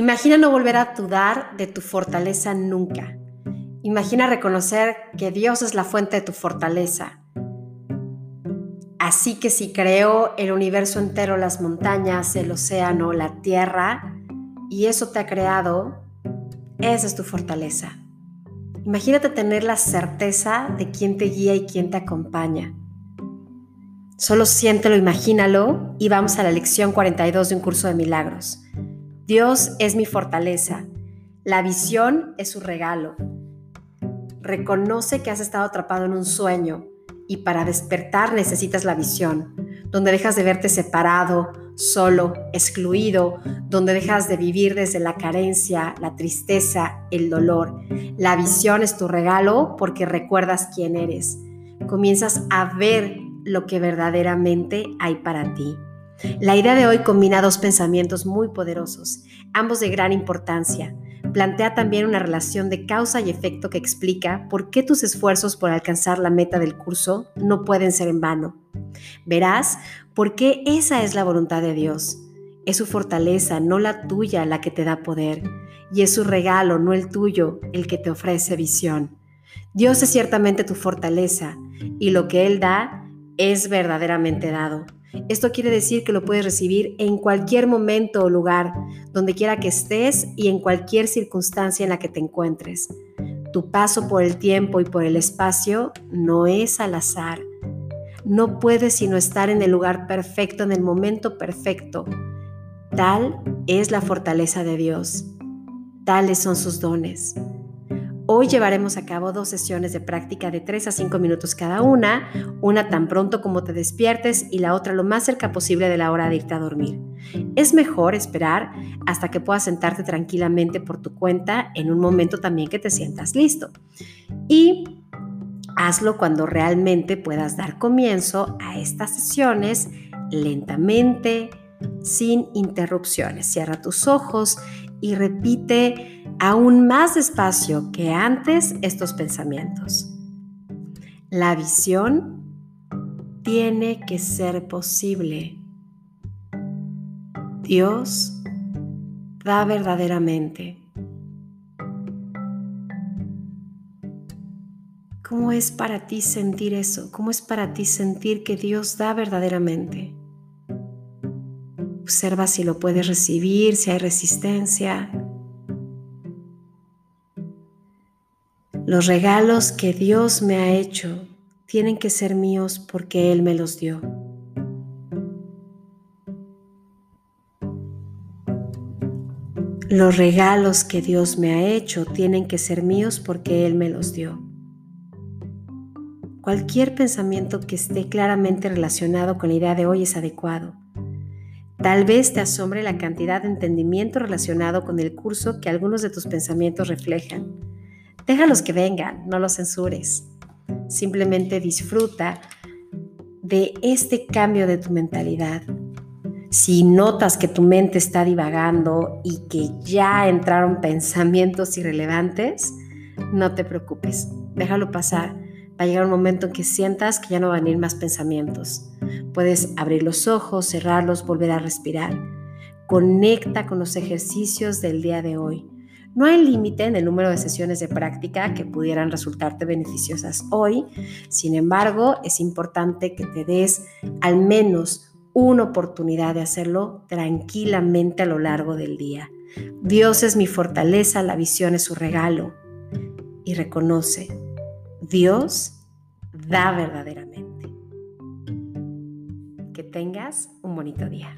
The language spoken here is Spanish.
Imagina no volver a dudar de tu fortaleza nunca. Imagina reconocer que Dios es la fuente de tu fortaleza. Así que si creó el universo entero, las montañas, el océano, la tierra, y eso te ha creado, esa es tu fortaleza. Imagínate tener la certeza de quién te guía y quién te acompaña. Solo siéntelo, imagínalo y vamos a la lección 42 de un curso de milagros. Dios es mi fortaleza. La visión es su regalo. Reconoce que has estado atrapado en un sueño y para despertar necesitas la visión, donde dejas de verte separado, solo, excluido, donde dejas de vivir desde la carencia, la tristeza, el dolor. La visión es tu regalo porque recuerdas quién eres. Comienzas a ver lo que verdaderamente hay para ti. La idea de hoy combina dos pensamientos muy poderosos, ambos de gran importancia. Plantea también una relación de causa y efecto que explica por qué tus esfuerzos por alcanzar la meta del curso no pueden ser en vano. Verás por qué esa es la voluntad de Dios. Es su fortaleza, no la tuya, la que te da poder. Y es su regalo, no el tuyo, el que te ofrece visión. Dios es ciertamente tu fortaleza y lo que Él da es verdaderamente dado. Esto quiere decir que lo puedes recibir en cualquier momento o lugar, donde quiera que estés y en cualquier circunstancia en la que te encuentres. Tu paso por el tiempo y por el espacio no es al azar. No puedes sino estar en el lugar perfecto, en el momento perfecto. Tal es la fortaleza de Dios. Tales son sus dones. Hoy llevaremos a cabo dos sesiones de práctica de 3 a 5 minutos cada una, una tan pronto como te despiertes y la otra lo más cerca posible de la hora de irte a dormir. Es mejor esperar hasta que puedas sentarte tranquilamente por tu cuenta en un momento también que te sientas listo. Y hazlo cuando realmente puedas dar comienzo a estas sesiones lentamente, sin interrupciones. Cierra tus ojos y repite aún más despacio que antes estos pensamientos. La visión tiene que ser posible. Dios da verdaderamente. ¿Cómo es para ti sentir eso? ¿Cómo es para ti sentir que Dios da verdaderamente? Observa si lo puedes recibir, si hay resistencia. Los regalos que Dios me ha hecho tienen que ser míos porque Él me los dio. Los regalos que Dios me ha hecho tienen que ser míos porque Él me los dio. Cualquier pensamiento que esté claramente relacionado con la idea de hoy es adecuado. Tal vez te asombre la cantidad de entendimiento relacionado con el curso que algunos de tus pensamientos reflejan. Déjalos que vengan, no los censures. Simplemente disfruta de este cambio de tu mentalidad. Si notas que tu mente está divagando y que ya entraron pensamientos irrelevantes, no te preocupes, déjalo pasar. Va a llegar un momento en que sientas que ya no van a ir más pensamientos. Puedes abrir los ojos, cerrarlos, volver a respirar. Conecta con los ejercicios del día de hoy. No hay límite en el número de sesiones de práctica que pudieran resultarte beneficiosas hoy. Sin embargo, es importante que te des al menos una oportunidad de hacerlo tranquilamente a lo largo del día. Dios es mi fortaleza, la visión es su regalo. Y reconoce, Dios da verdaderamente. Que tengas un bonito día.